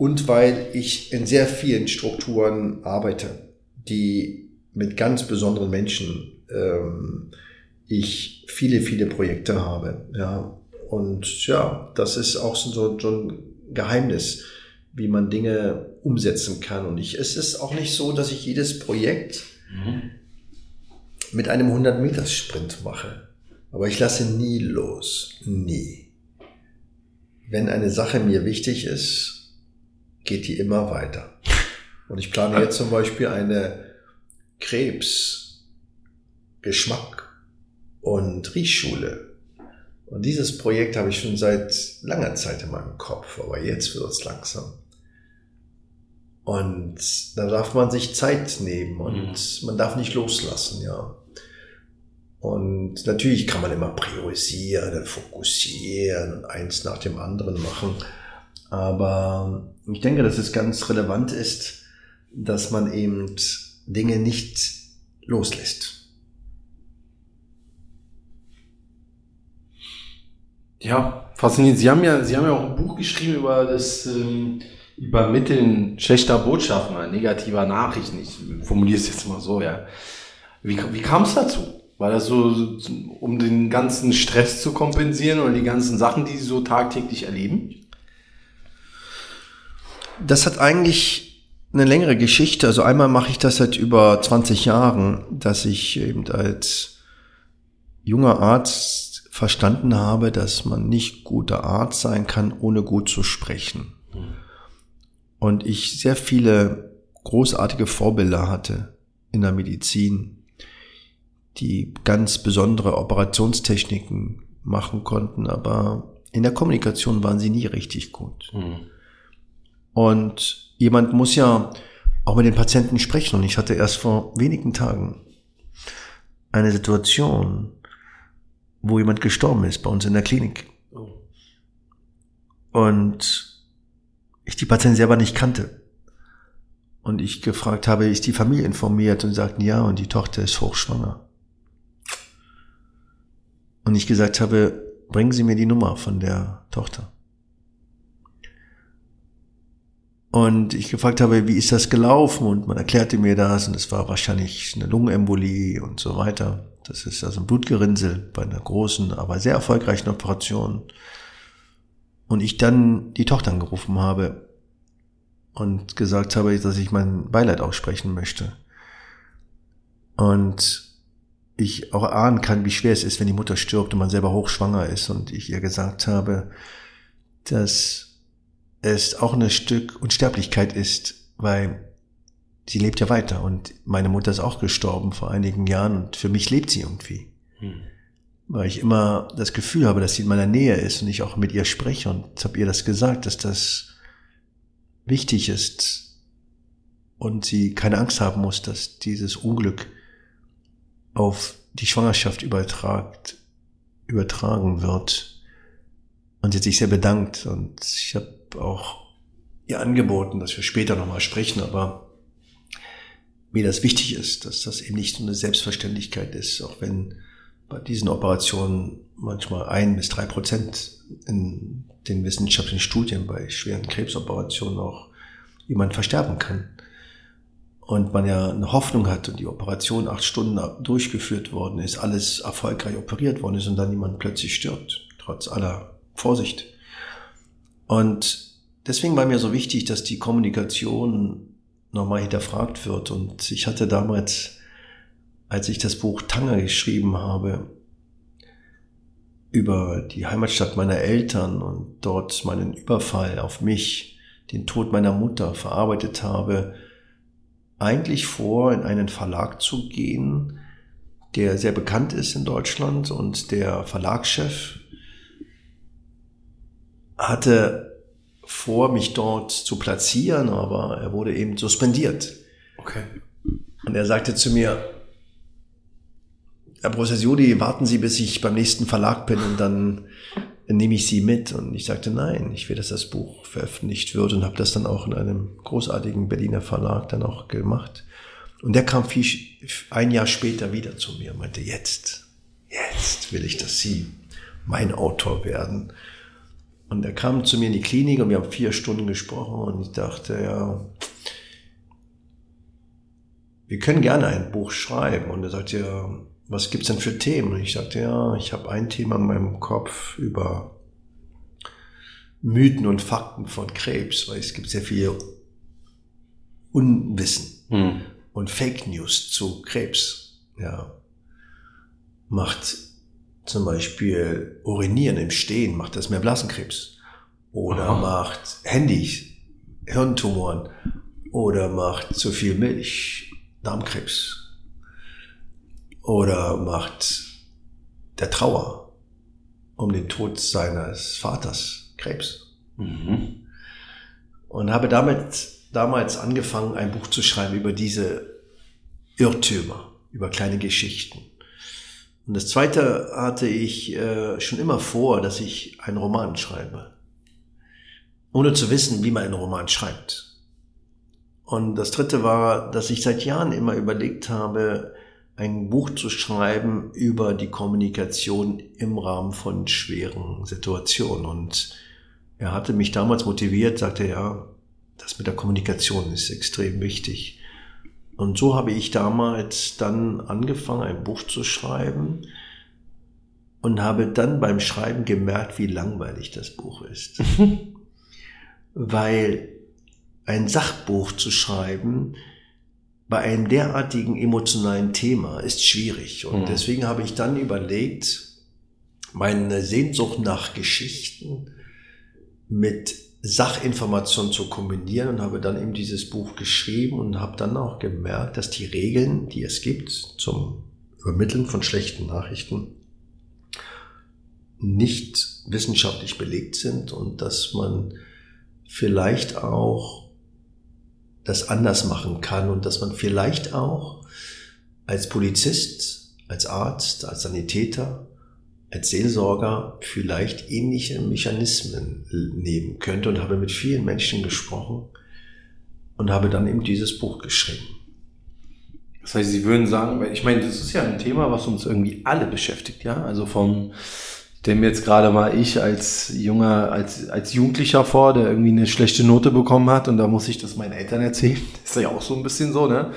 und weil ich in sehr vielen Strukturen arbeite, die mit ganz besonderen Menschen ähm, ich viele, viele Projekte habe. Ja. Und ja, das ist auch so, so ein Geheimnis, wie man Dinge umsetzen kann. Und ich, es ist auch nicht so, dass ich jedes Projekt mhm. mit einem 100-Meter-Sprint mache. Aber ich lasse nie los. Nie. Wenn eine Sache mir wichtig ist, geht die immer weiter. Und ich plane jetzt zum Beispiel eine Krebs, Geschmack und Riechschule. Und dieses Projekt habe ich schon seit langer Zeit in meinem Kopf, aber jetzt wird es langsam. Und da darf man sich Zeit nehmen und mhm. man darf nicht loslassen, ja. Und natürlich kann man immer priorisieren, fokussieren und eins nach dem anderen machen. Aber ich denke, dass es ganz relevant ist, dass man eben Dinge nicht loslässt. Ja, faszinierend. Sie haben ja, Sie haben ja auch ein Buch geschrieben über das ähm, Übermitteln schlechter Botschaften negativer Nachrichten. Ich formuliere es jetzt mal so, ja. Wie, wie kam es dazu? War das so, um den ganzen Stress zu kompensieren oder die ganzen Sachen, die Sie so tagtäglich erleben? Das hat eigentlich eine längere Geschichte. Also einmal mache ich das seit über 20 Jahren, dass ich eben als junger Arzt verstanden habe, dass man nicht guter Arzt sein kann, ohne gut zu sprechen. Und ich sehr viele großartige Vorbilder hatte in der Medizin, die ganz besondere Operationstechniken machen konnten, aber in der Kommunikation waren sie nie richtig gut. Mhm. Und jemand muss ja auch mit den Patienten sprechen. Und ich hatte erst vor wenigen Tagen eine Situation, wo jemand gestorben ist bei uns in der Klinik. Und ich die Patienten selber nicht kannte. Und ich gefragt habe, ist die Familie informiert? Und sagten ja, und die Tochter ist hochschwanger. Und ich gesagt habe, bringen Sie mir die Nummer von der Tochter. Und ich gefragt habe, wie ist das gelaufen? Und man erklärte mir das und es war wahrscheinlich eine Lungenembolie und so weiter. Das ist also ein Blutgerinnsel bei einer großen, aber sehr erfolgreichen Operation. Und ich dann die Tochter angerufen habe und gesagt habe, dass ich mein Beileid aussprechen möchte. Und ich auch ahnen kann, wie schwer es ist, wenn die Mutter stirbt und man selber hochschwanger ist. Und ich ihr gesagt habe, dass es auch ein Stück Unsterblichkeit ist, weil sie lebt ja weiter und meine Mutter ist auch gestorben vor einigen Jahren und für mich lebt sie irgendwie. Hm. Weil ich immer das Gefühl habe, dass sie in meiner Nähe ist und ich auch mit ihr spreche und habe ihr das gesagt, dass das wichtig ist und sie keine Angst haben muss, dass dieses Unglück auf die Schwangerschaft übertragt, übertragen wird. Und sie hat sich sehr bedankt und ich habe auch ihr angeboten, dass wir später nochmal sprechen, aber mir das wichtig ist, dass das eben nicht so eine Selbstverständlichkeit ist, auch wenn bei diesen Operationen manchmal ein bis drei Prozent in den wissenschaftlichen Studien bei schweren Krebsoperationen auch jemand versterben kann. Und man ja eine Hoffnung hat und die Operation acht Stunden durchgeführt worden ist, alles erfolgreich operiert worden ist und dann jemand plötzlich stirbt, trotz aller Vorsicht. Und deswegen war mir so wichtig, dass die Kommunikation nochmal hinterfragt wird. Und ich hatte damals, als ich das Buch Tanger geschrieben habe, über die Heimatstadt meiner Eltern und dort meinen Überfall auf mich, den Tod meiner Mutter verarbeitet habe, eigentlich vor, in einen Verlag zu gehen, der sehr bekannt ist in Deutschland und der Verlagschef hatte vor, mich dort zu platzieren, aber er wurde eben suspendiert. Okay. Und er sagte zu mir, Herr Professor Judi, warten Sie, bis ich beim nächsten Verlag bin und dann nehme ich Sie mit. Und ich sagte, nein, ich will, dass das Buch veröffentlicht wird und habe das dann auch in einem großartigen Berliner Verlag dann auch gemacht. Und der kam viel, ein Jahr später wieder zu mir und meinte, jetzt, jetzt will ich, dass Sie mein Autor werden. Und er kam zu mir in die Klinik und wir haben vier Stunden gesprochen und ich dachte, ja, wir können gerne ein Buch schreiben. Und er sagte, ja, was gibt's denn für Themen? Und ich sagte, ja, ich habe ein Thema in meinem Kopf über Mythen und Fakten von Krebs, weil es gibt sehr viel Unwissen hm. und Fake News zu Krebs. Ja, macht zum Beispiel Urinieren im Stehen, macht das mehr Blasenkrebs. Oder Aha. macht Handy, Hirntumoren. Oder macht zu viel Milch, Darmkrebs. Oder macht der Trauer um den Tod seines Vaters Krebs. Mhm. Und habe damit damals angefangen, ein Buch zu schreiben über diese Irrtümer, über kleine Geschichten. Und das zweite hatte ich äh, schon immer vor, dass ich einen Roman schreibe. Ohne zu wissen, wie man einen Roman schreibt. Und das dritte war, dass ich seit Jahren immer überlegt habe, ein Buch zu schreiben über die Kommunikation im Rahmen von schweren Situationen. Und er hatte mich damals motiviert, sagte, ja, das mit der Kommunikation ist extrem wichtig. Und so habe ich damals dann angefangen, ein Buch zu schreiben und habe dann beim Schreiben gemerkt, wie langweilig das Buch ist. Weil ein Sachbuch zu schreiben bei einem derartigen emotionalen Thema ist schwierig. Und mhm. deswegen habe ich dann überlegt, meine Sehnsucht nach Geschichten mit Sachinformationen zu kombinieren und habe dann eben dieses Buch geschrieben und habe dann auch gemerkt, dass die Regeln, die es gibt zum Übermitteln von schlechten Nachrichten, nicht wissenschaftlich belegt sind und dass man vielleicht auch das anders machen kann und dass man vielleicht auch als Polizist, als Arzt, als Sanitäter als Seelsorger vielleicht ähnliche Mechanismen nehmen könnte und habe mit vielen Menschen gesprochen und habe dann eben dieses Buch geschrieben. Das heißt, Sie würden sagen, ich meine, das ist ja ein Thema, was uns irgendwie alle beschäftigt, ja, also von mir jetzt gerade mal ich als junger, als, als Jugendlicher vor, der irgendwie eine schlechte Note bekommen hat und da muss ich das meinen Eltern erzählen. Das ist ja auch so ein bisschen so, ne?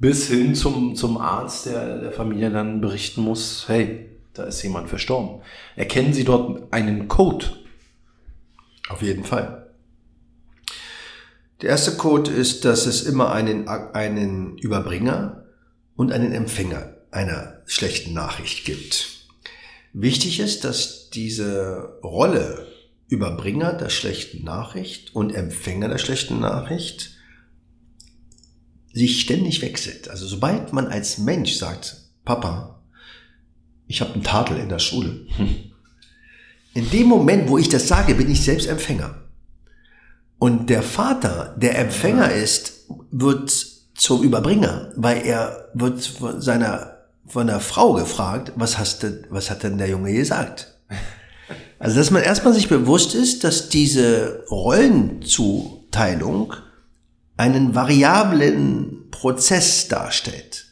Bis hin zum, zum Arzt, der der Familie dann berichten muss, hey, da ist jemand verstorben. Erkennen Sie dort einen Code? Auf jeden Fall. Der erste Code ist, dass es immer einen, einen Überbringer und einen Empfänger einer schlechten Nachricht gibt. Wichtig ist, dass diese Rolle Überbringer der schlechten Nachricht und Empfänger der schlechten Nachricht sich ständig wechselt. Also sobald man als Mensch sagt, Papa, ich habe einen Tadel in der Schule. In dem Moment, wo ich das sage, bin ich selbst Empfänger. Und der Vater, der Empfänger ist, wird zum Überbringer, weil er wird von seiner von der Frau gefragt, was hast du, was hat denn der Junge gesagt? Also, dass man erstmal sich bewusst ist, dass diese Rollenzuteilung einen variablen Prozess darstellt.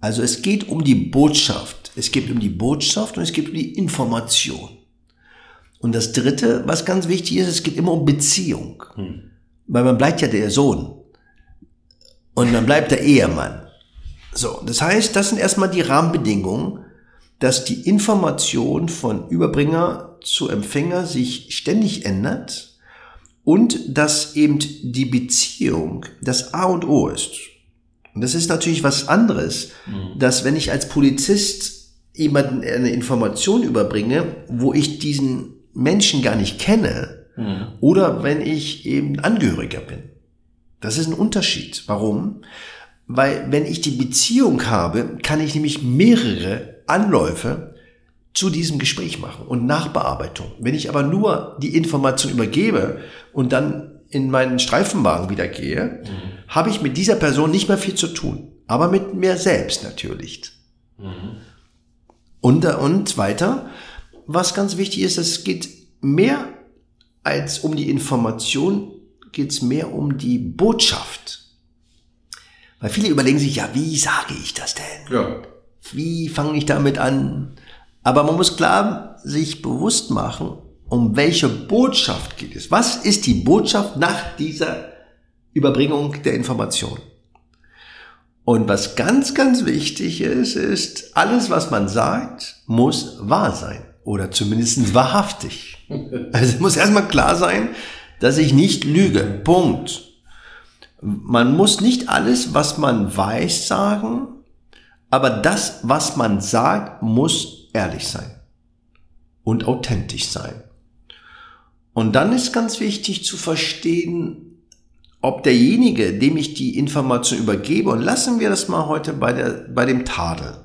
Also es geht um die Botschaft. Es geht um die Botschaft und es geht um die Information. Und das Dritte, was ganz wichtig ist, es geht immer um Beziehung. Hm. Weil man bleibt ja der Sohn. Und man bleibt der Ehemann. So, das heißt, das sind erstmal die Rahmenbedingungen, dass die Information von Überbringer zu Empfänger sich ständig ändert und dass eben die Beziehung das A und O ist. Und das ist natürlich was anderes, mhm. dass wenn ich als Polizist jemanden eine Information überbringe, wo ich diesen Menschen gar nicht kenne, mhm. oder wenn ich eben Angehöriger bin. Das ist ein Unterschied. Warum? Weil wenn ich die Beziehung habe, kann ich nämlich mehrere Anläufe zu diesem Gespräch machen und Nachbearbeitung. Wenn ich aber nur die Information übergebe und dann in meinen Streifenwagen wieder gehe, mhm. habe ich mit dieser Person nicht mehr viel zu tun. Aber mit mir selbst natürlich. Mhm. Und, und weiter, was ganz wichtig ist, es geht mehr als um die Information, geht es mehr um die Botschaft. Weil viele überlegen sich, ja, wie sage ich das denn? Ja. Wie fange ich damit an? Aber man muss klar sich bewusst machen, um welche Botschaft geht es. Was ist die Botschaft nach dieser Überbringung der Information? Und was ganz, ganz wichtig ist, ist, alles, was man sagt, muss wahr sein. Oder zumindest wahrhaftig. Also muss erstmal klar sein, dass ich nicht lüge. Punkt. Man muss nicht alles, was man weiß, sagen, aber das, was man sagt, muss ehrlich sein und authentisch sein. Und dann ist ganz wichtig zu verstehen, ob derjenige, dem ich die Information übergebe, und lassen wir das mal heute bei, der, bei dem Tadel,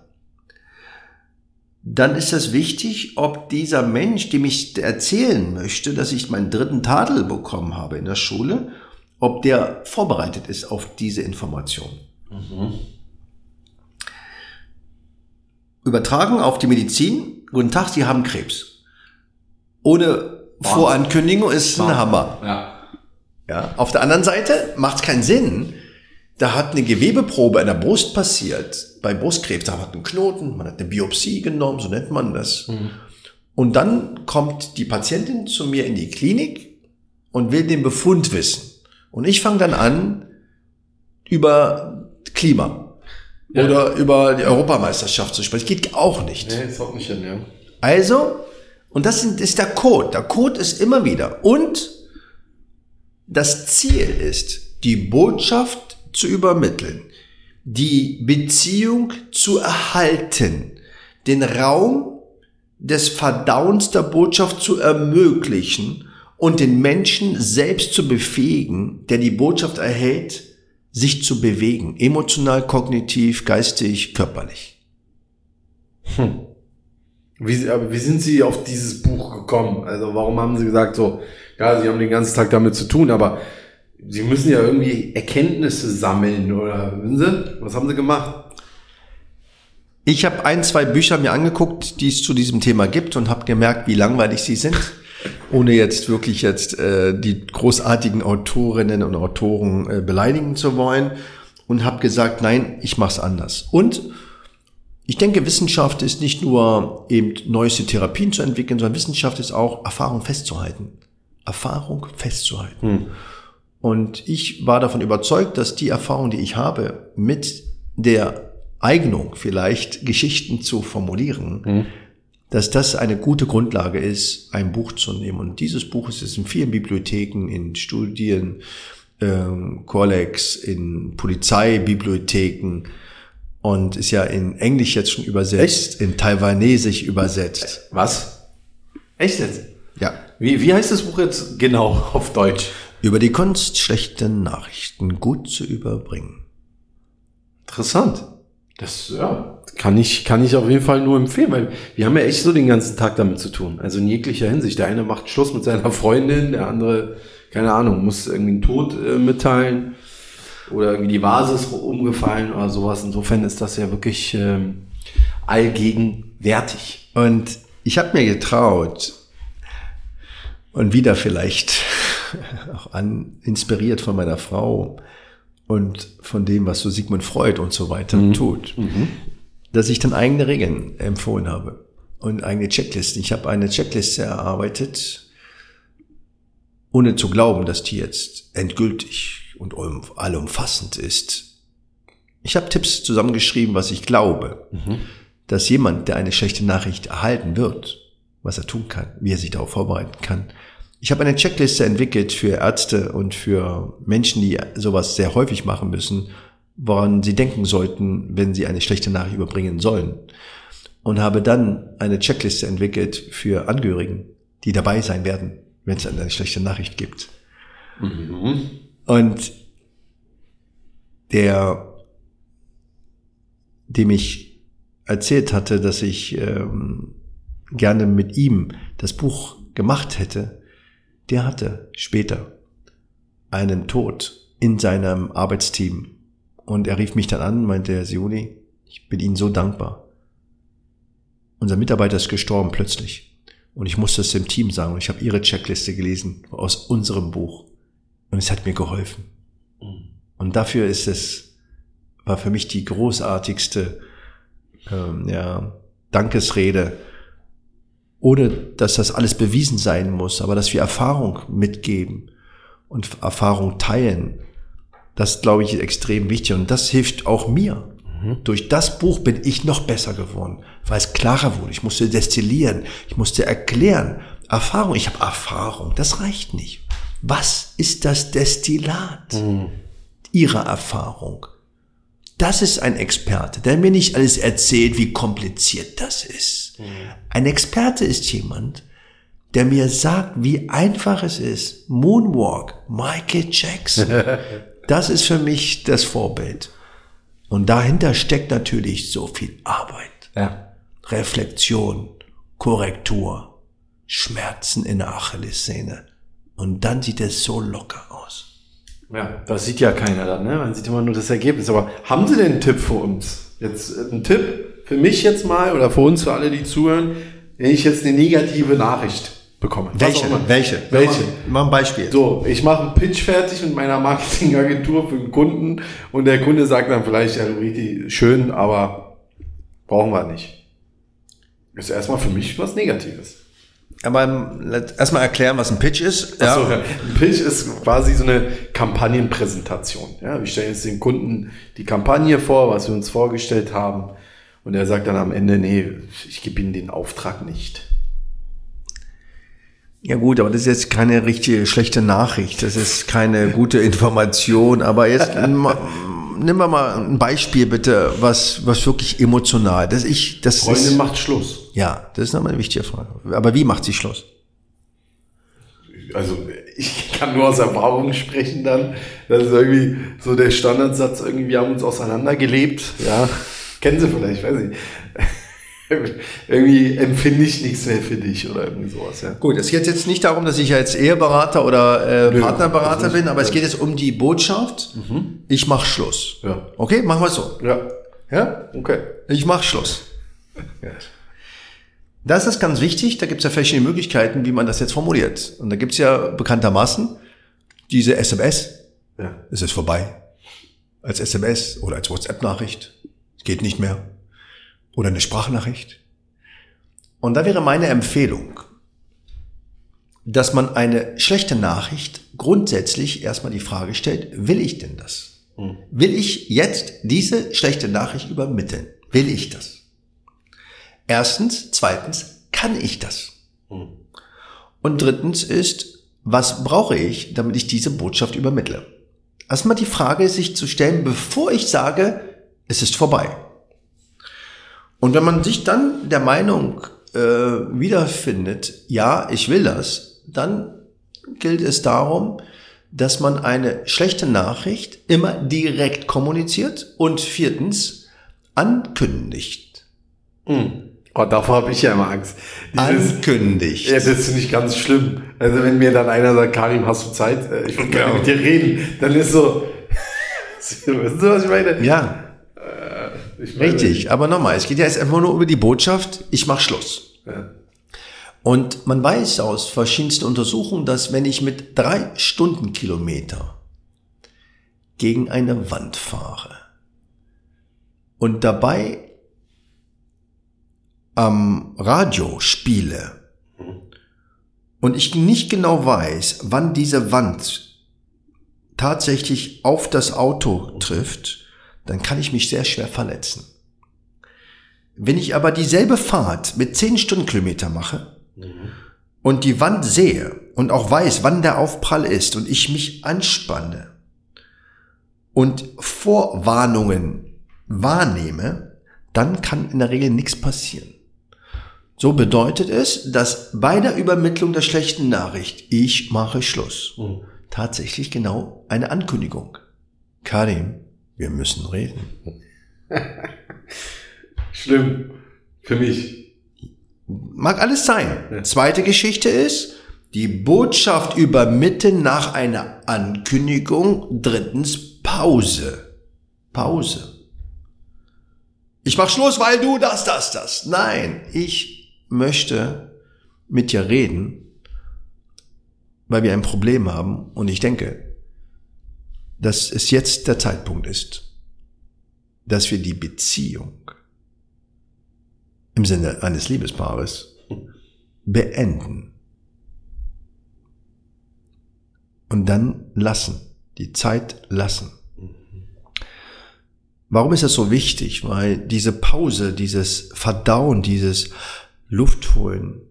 dann ist es wichtig, ob dieser Mensch, dem ich erzählen möchte, dass ich meinen dritten Tadel bekommen habe in der Schule, ob der vorbereitet ist auf diese Information. Mhm. Übertragen auf die Medizin. Guten Tag, Sie haben Krebs. Ohne Wahnsinn. Vorankündigung ist ein Hammer. Ja. Ja. Auf der anderen Seite macht es keinen Sinn. Da hat eine Gewebeprobe in der Brust passiert. Bei Brustkrebs, da hat einen Knoten, man hat eine Biopsie genommen, so nennt man das. Mhm. Und dann kommt die Patientin zu mir in die Klinik und will den Befund wissen. Und ich fange dann an, über Klima ja. oder über die Europameisterschaft zu sprechen. Das geht auch nicht. Nee, das haut nicht hin, ja. Also, und das ist der Code. Der Code ist immer wieder. Und das Ziel ist, die Botschaft zu übermitteln, die Beziehung zu erhalten, den Raum des Verdauens der Botschaft zu ermöglichen und den Menschen selbst zu befähigen, der die Botschaft erhält, sich zu bewegen, emotional, kognitiv, geistig, körperlich. Hm. Wie, wie sind Sie auf dieses Buch gekommen? Also warum haben Sie gesagt so, ja, Sie haben den ganzen Tag damit zu tun, aber Sie müssen ja irgendwie Erkenntnisse sammeln oder wissen Sie? Was haben Sie gemacht? Ich habe ein, zwei Bücher mir angeguckt, die es zu diesem Thema gibt und habe gemerkt, wie langweilig sie sind ohne jetzt wirklich jetzt äh, die großartigen Autorinnen und Autoren äh, beleidigen zu wollen und habe gesagt, nein, ich mach's anders. Und ich denke, Wissenschaft ist nicht nur eben neueste Therapien zu entwickeln, sondern Wissenschaft ist auch Erfahrung festzuhalten. Erfahrung festzuhalten. Hm. Und ich war davon überzeugt, dass die Erfahrung, die ich habe, mit der Eignung vielleicht Geschichten zu formulieren, hm. dass das eine gute Grundlage ist, ein Buch zu nehmen. Und dieses Buch ist es in vielen Bibliotheken, in Studien, ähm, Collex, in Polizeibibliotheken und ist ja in Englisch jetzt schon übersetzt, Echt? in Taiwanesisch übersetzt. Was? Echt jetzt? Ja. Wie, wie heißt das Buch jetzt genau auf Deutsch? Über die Kunst, schlechte Nachrichten gut zu überbringen. Interessant. Das ja, kann ich, kann ich auf jeden Fall nur empfehlen, weil wir haben ja echt so den ganzen Tag damit zu tun. Also in jeglicher Hinsicht. Der eine macht Schluss mit seiner Freundin, der andere, keine Ahnung, muss irgendwie einen Tod äh, mitteilen oder irgendwie die Vase ist umgefallen oder sowas. Insofern ist das ja wirklich ähm, allgegenwärtig. Und ich habe mir getraut und wieder vielleicht auch an, inspiriert von meiner Frau und von dem, was so Sigmund Freud und so weiter mhm. tut, mhm. dass ich dann eigene Regeln empfohlen habe und eigene Checklisten. Ich habe eine Checkliste erarbeitet, ohne zu glauben, dass die jetzt endgültig und allumfassend ist. Ich habe Tipps zusammengeschrieben, was ich glaube, mhm. dass jemand, der eine schlechte Nachricht erhalten wird, was er tun kann, wie er sich darauf vorbereiten kann. Ich habe eine Checkliste entwickelt für Ärzte und für Menschen, die sowas sehr häufig machen müssen, woran sie denken sollten, wenn sie eine schlechte Nachricht überbringen sollen. Und habe dann eine Checkliste entwickelt für Angehörigen, die dabei sein werden, wenn es eine schlechte Nachricht gibt. Mhm. Und der, dem ich erzählt hatte, dass ich ähm, gerne mit ihm das Buch gemacht hätte, der hatte später einen Tod in seinem Arbeitsteam. Und er rief mich dann an, meinte Herr Sioni, ich bin Ihnen so dankbar. Unser Mitarbeiter ist gestorben plötzlich. Und ich musste es dem Team sagen. Und ich habe Ihre Checkliste gelesen aus unserem Buch. Und es hat mir geholfen. Mhm. Und dafür ist es, war für mich die großartigste ähm, ja, Dankesrede, ohne dass das alles bewiesen sein muss, aber dass wir Erfahrung mitgeben und Erfahrung teilen. Das glaube ich ist extrem wichtig und das hilft auch mir. Mhm. Durch das Buch bin ich noch besser geworden, weil es klarer wurde. Ich musste destillieren, ich musste erklären. Erfahrung, ich habe Erfahrung, das reicht nicht. Was ist das Destillat mhm. ihrer Erfahrung? Das ist ein Experte, der mir nicht alles erzählt, wie kompliziert das ist. Mhm. Ein Experte ist jemand, der mir sagt, wie einfach es ist. Moonwalk, Michael Jackson. Das ist für mich das Vorbild. Und dahinter steckt natürlich so viel Arbeit. Ja. Reflexion, Korrektur, Schmerzen in der Achillessehne. Und dann sieht es so locker aus. Ja, das sieht ja keiner dann, ne? Man sieht immer nur das Ergebnis. Aber haben Sie denn einen Tipp für uns? Jetzt äh, ein Tipp für mich jetzt mal oder für uns, für alle, die zuhören, wenn ich jetzt eine negative Nachricht bekomme. Welche? Welche? Welche? Mach ein Beispiel. So, ich mache einen Pitch fertig mit meiner Marketingagentur für einen Kunden und der Kunde sagt dann vielleicht, ja, richtig schön, aber brauchen wir nicht. Das ist erstmal für mich was Negatives. Aber erstmal erklären, was ein Pitch ist. Ja. So, ein Pitch ist quasi so eine Kampagnenpräsentation. Ja, wir stellen jetzt den Kunden die Kampagne vor, was wir uns vorgestellt haben. Und er sagt dann am Ende, nee, ich gebe Ihnen den Auftrag nicht. Ja gut, aber das ist jetzt keine richtige schlechte Nachricht. Das ist keine gute Information. Aber jetzt nimm wir mal ein Beispiel bitte, was, was wirklich emotional. Das ich, das Freundin ist, macht Schluss. Ja, das ist nochmal eine wichtige Frage. Aber wie macht sie Schluss? Also ich kann nur aus Erfahrung sprechen dann. Das ist irgendwie so der Standardsatz, irgendwie, wir haben uns auseinandergelebt. Ja, kennen Sie vielleicht, weiß ich irgendwie empfinde ich nichts mehr für dich oder irgendwie sowas. Ja. Gut, es geht jetzt nicht darum, dass ich als Eheberater oder äh, Partnerberater bin, aber es geht jetzt um die Botschaft, mhm. ich mache Schluss. Ja. Okay, machen wir es so. Ja. Ja? Okay. Ich mache Schluss. Ja. Das ist ganz wichtig, da gibt es ja verschiedene Möglichkeiten, wie man das jetzt formuliert. Und da gibt es ja bekanntermaßen diese SMS. Ja. Es ist vorbei. Als SMS oder als WhatsApp-Nachricht. Geht nicht mehr. Oder eine Sprachnachricht. Und da wäre meine Empfehlung, dass man eine schlechte Nachricht grundsätzlich erstmal die Frage stellt, will ich denn das? Hm. Will ich jetzt diese schlechte Nachricht übermitteln? Will ich das? Erstens, zweitens, kann ich das? Hm. Und drittens ist, was brauche ich, damit ich diese Botschaft übermittle? Erstmal die Frage sich zu stellen, bevor ich sage, es ist vorbei. Und wenn man sich dann der Meinung äh, wiederfindet, ja, ich will das, dann gilt es darum, dass man eine schlechte Nachricht immer direkt kommuniziert und viertens ankündigt. Mhm. Oh, davor habe ich ja immer Angst. Dieses, Ankündigt. Ja, das ist nicht ganz schlimm. Also wenn mir dann einer sagt, Karim, hast du Zeit? Äh, ich will gerne ja. mit dir reden. Dann ist so, wissen Sie, was ich meine? Ja. Richtig, aber nochmal, es geht ja jetzt einfach nur über die Botschaft, ich mache Schluss. Ja. Und man weiß aus verschiedensten Untersuchungen, dass wenn ich mit drei Stundenkilometer gegen eine Wand fahre und dabei am Radio spiele und ich nicht genau weiß, wann diese Wand tatsächlich auf das Auto trifft, dann kann ich mich sehr schwer verletzen. Wenn ich aber dieselbe Fahrt mit 10 Stundenkilometer mache mhm. und die Wand sehe und auch weiß, wann der Aufprall ist und ich mich anspanne und Vorwarnungen wahrnehme, dann kann in der Regel nichts passieren. So bedeutet es, dass bei der Übermittlung der schlechten Nachricht, ich mache Schluss, mhm. tatsächlich genau eine Ankündigung. Karim, wir müssen reden. Schlimm. Für mich. Mag alles sein. Ja. Zweite Geschichte ist, die Botschaft übermitten nach einer Ankündigung. Drittens, Pause. Pause. Ich mach Schluss, weil du das, das, das. Nein, ich möchte mit dir reden, weil wir ein Problem haben und ich denke, dass es jetzt der Zeitpunkt ist, dass wir die Beziehung im Sinne eines Liebespaares beenden und dann lassen, die Zeit lassen. Warum ist das so wichtig? Weil diese Pause, dieses Verdauen, dieses Luft holen,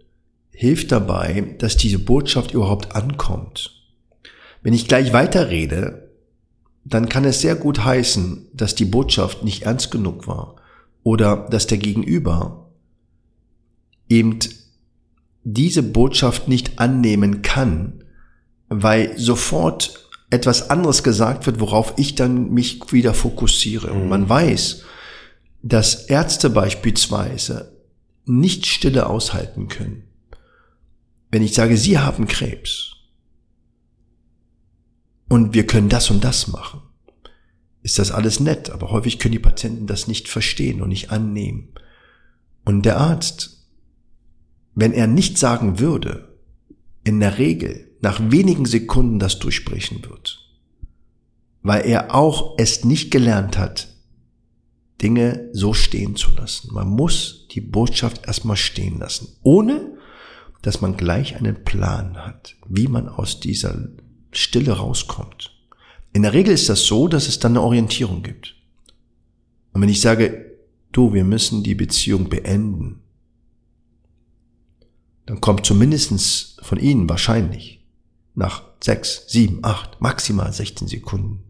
hilft dabei, dass diese Botschaft überhaupt ankommt. Wenn ich gleich weiterrede, dann kann es sehr gut heißen, dass die Botschaft nicht ernst genug war oder dass der Gegenüber eben diese Botschaft nicht annehmen kann, weil sofort etwas anderes gesagt wird, worauf ich dann mich wieder fokussiere. Und man weiß, dass Ärzte beispielsweise nicht Stille aushalten können. Wenn ich sage, Sie haben Krebs und wir können das und das machen, ist das alles nett, aber häufig können die Patienten das nicht verstehen und nicht annehmen. Und der Arzt, wenn er nicht sagen würde, in der Regel nach wenigen Sekunden das durchsprechen wird, weil er auch es nicht gelernt hat, Dinge so stehen zu lassen. Man muss die Botschaft erstmal stehen lassen, ohne dass man gleich einen Plan hat, wie man aus dieser Stille rauskommt. In der Regel ist das so, dass es dann eine Orientierung gibt. Und wenn ich sage, du, wir müssen die Beziehung beenden, dann kommt zumindestens von Ihnen wahrscheinlich nach sechs, sieben, acht, maximal 16 Sekunden.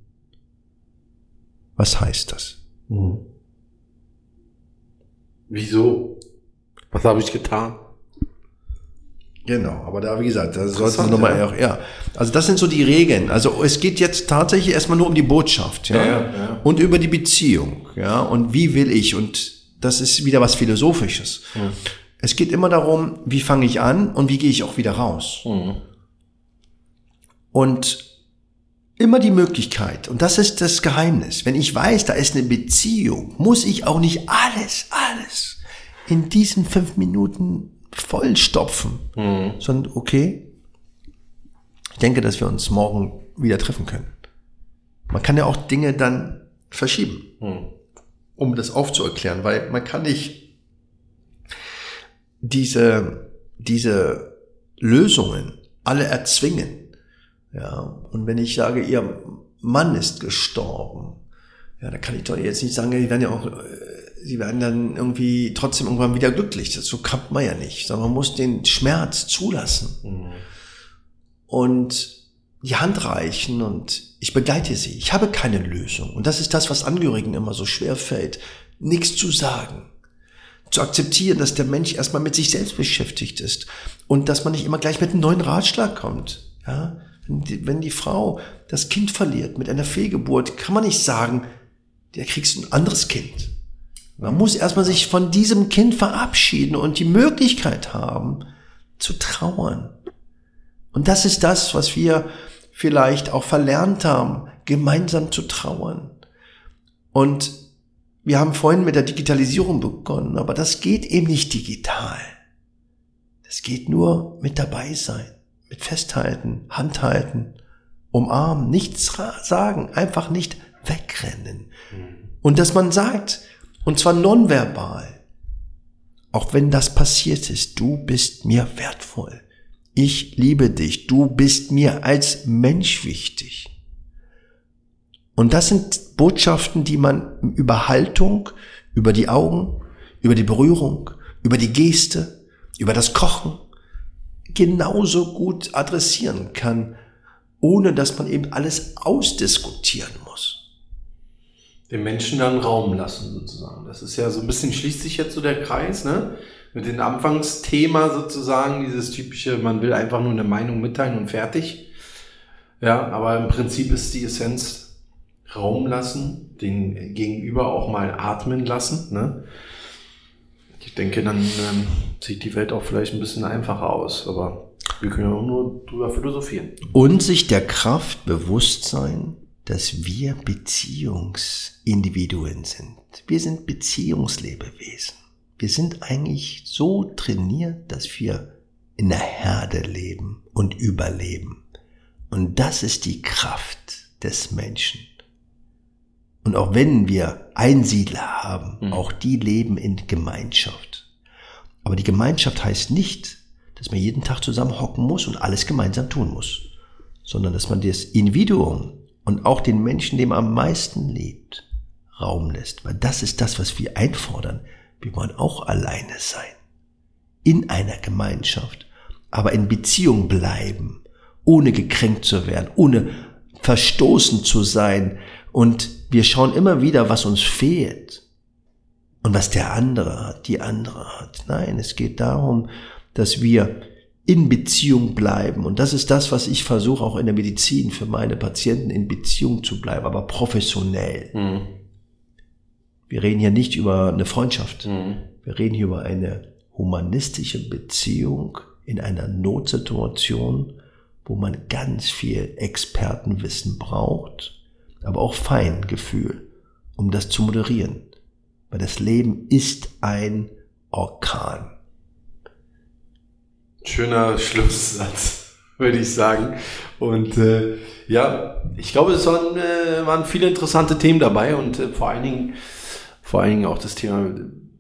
Was heißt das? Mhm. Wieso? Was habe ich getan? Genau, aber da, wie gesagt, da sollten wir nochmal ja. auch, ja. Also das sind so die Regeln. Also es geht jetzt tatsächlich erstmal nur um die Botschaft, ja, ja, ja. und über die Beziehung, ja, und wie will ich, und das ist wieder was Philosophisches. Ja. Es geht immer darum, wie fange ich an und wie gehe ich auch wieder raus. Mhm. Und immer die Möglichkeit, und das ist das Geheimnis, wenn ich weiß, da ist eine Beziehung, muss ich auch nicht alles, alles in diesen fünf Minuten vollstopfen, mhm. sondern okay, ich denke, dass wir uns morgen wieder treffen können. Man kann ja auch Dinge dann verschieben. Mhm. um das aufzuerklären, weil man kann nicht diese, diese Lösungen alle erzwingen. Ja, und wenn ich sage, ihr Mann ist gestorben, ja, da kann ich doch jetzt nicht sagen, die werden ja auch, äh, sie werden dann irgendwie trotzdem irgendwann wieder glücklich. Das, so kann man ja nicht, sondern man muss den Schmerz zulassen. Mhm. Und die Hand reichen und ich begleite sie. Ich habe keine Lösung. Und das ist das, was Angehörigen immer so schwer fällt. Nichts zu sagen. Zu akzeptieren, dass der Mensch erstmal mit sich selbst beschäftigt ist. Und dass man nicht immer gleich mit einem neuen Ratschlag kommt. Ja? Wenn die, wenn die Frau das Kind verliert mit einer Fehlgeburt, kann man nicht sagen, der kriegst ein anderes Kind. Man muss erstmal sich von diesem Kind verabschieden und die Möglichkeit haben, zu trauern. Und das ist das, was wir vielleicht auch verlernt haben, gemeinsam zu trauern. Und wir haben vorhin mit der Digitalisierung begonnen, aber das geht eben nicht digital. Das geht nur mit dabei sein, mit festhalten, handhalten, umarmen, nichts sagen, einfach nicht wegrennen. Mhm. Und dass man sagt, und zwar nonverbal, auch wenn das passiert ist, du bist mir wertvoll. Ich liebe dich, du bist mir als Mensch wichtig. Und das sind Botschaften, die man über Haltung, über die Augen, über die Berührung, über die Geste, über das Kochen genauso gut adressieren kann, ohne dass man eben alles ausdiskutieren Den Menschen dann Raum lassen sozusagen. Das ist ja so ein bisschen schließt sich jetzt so der Kreis, ne? mit dem Anfangsthema sozusagen, dieses typische, man will einfach nur eine Meinung mitteilen und fertig. Ja, aber im Prinzip ist die Essenz Raum lassen, den Gegenüber auch mal atmen lassen. Ne? Ich denke, dann ähm, sieht die Welt auch vielleicht ein bisschen einfacher aus, aber wir können ja auch nur drüber philosophieren. Und sich der Kraft bewusst sein, dass wir Beziehungsindividuen sind. Wir sind Beziehungslebewesen. Wir sind eigentlich so trainiert, dass wir in der Herde leben und überleben. Und das ist die Kraft des Menschen. Und auch wenn wir Einsiedler haben, mhm. auch die leben in Gemeinschaft. Aber die Gemeinschaft heißt nicht, dass man jeden Tag zusammen hocken muss und alles gemeinsam tun muss, sondern dass man das Individuum und auch den Menschen, dem am meisten lebt, Raum lässt. Weil das ist das, was wir einfordern. Wir wollen auch alleine sein. In einer Gemeinschaft. Aber in Beziehung bleiben. Ohne gekränkt zu werden. Ohne verstoßen zu sein. Und wir schauen immer wieder, was uns fehlt. Und was der andere hat, die andere hat. Nein, es geht darum, dass wir in Beziehung bleiben. Und das ist das, was ich versuche auch in der Medizin für meine Patienten in Beziehung zu bleiben, aber professionell. Mhm. Wir reden hier nicht über eine Freundschaft. Mhm. Wir reden hier über eine humanistische Beziehung in einer Notsituation, wo man ganz viel Expertenwissen braucht, aber auch Feingefühl, um das zu moderieren. Weil das Leben ist ein Orkan. Schöner Schlusssatz, würde ich sagen. Und äh, ja, ich glaube, es waren, äh, waren viele interessante Themen dabei und äh, vor allen Dingen vor allen Dingen auch das Thema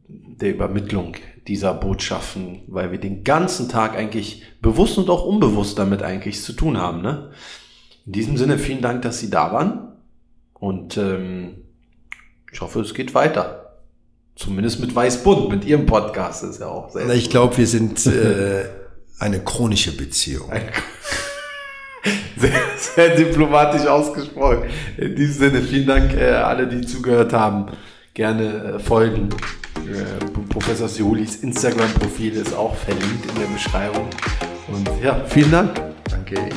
der Übermittlung dieser Botschaften, weil wir den ganzen Tag eigentlich bewusst und auch unbewusst damit eigentlich zu tun haben. Ne? In diesem Sinne vielen Dank, dass Sie da waren und ähm, ich hoffe, es geht weiter. Zumindest mit Weißbund, mit Ihrem Podcast ist ja auch sehr. Ich glaube, wir sind äh, eine chronische Beziehung. Sehr, sehr diplomatisch ausgesprochen. In diesem Sinne, vielen Dank äh, alle, die zugehört haben gerne äh, folgen. Äh, Professor Siolis Instagram-Profil ist auch verlinkt in der Beschreibung. Und ja, vielen Dank. Danke.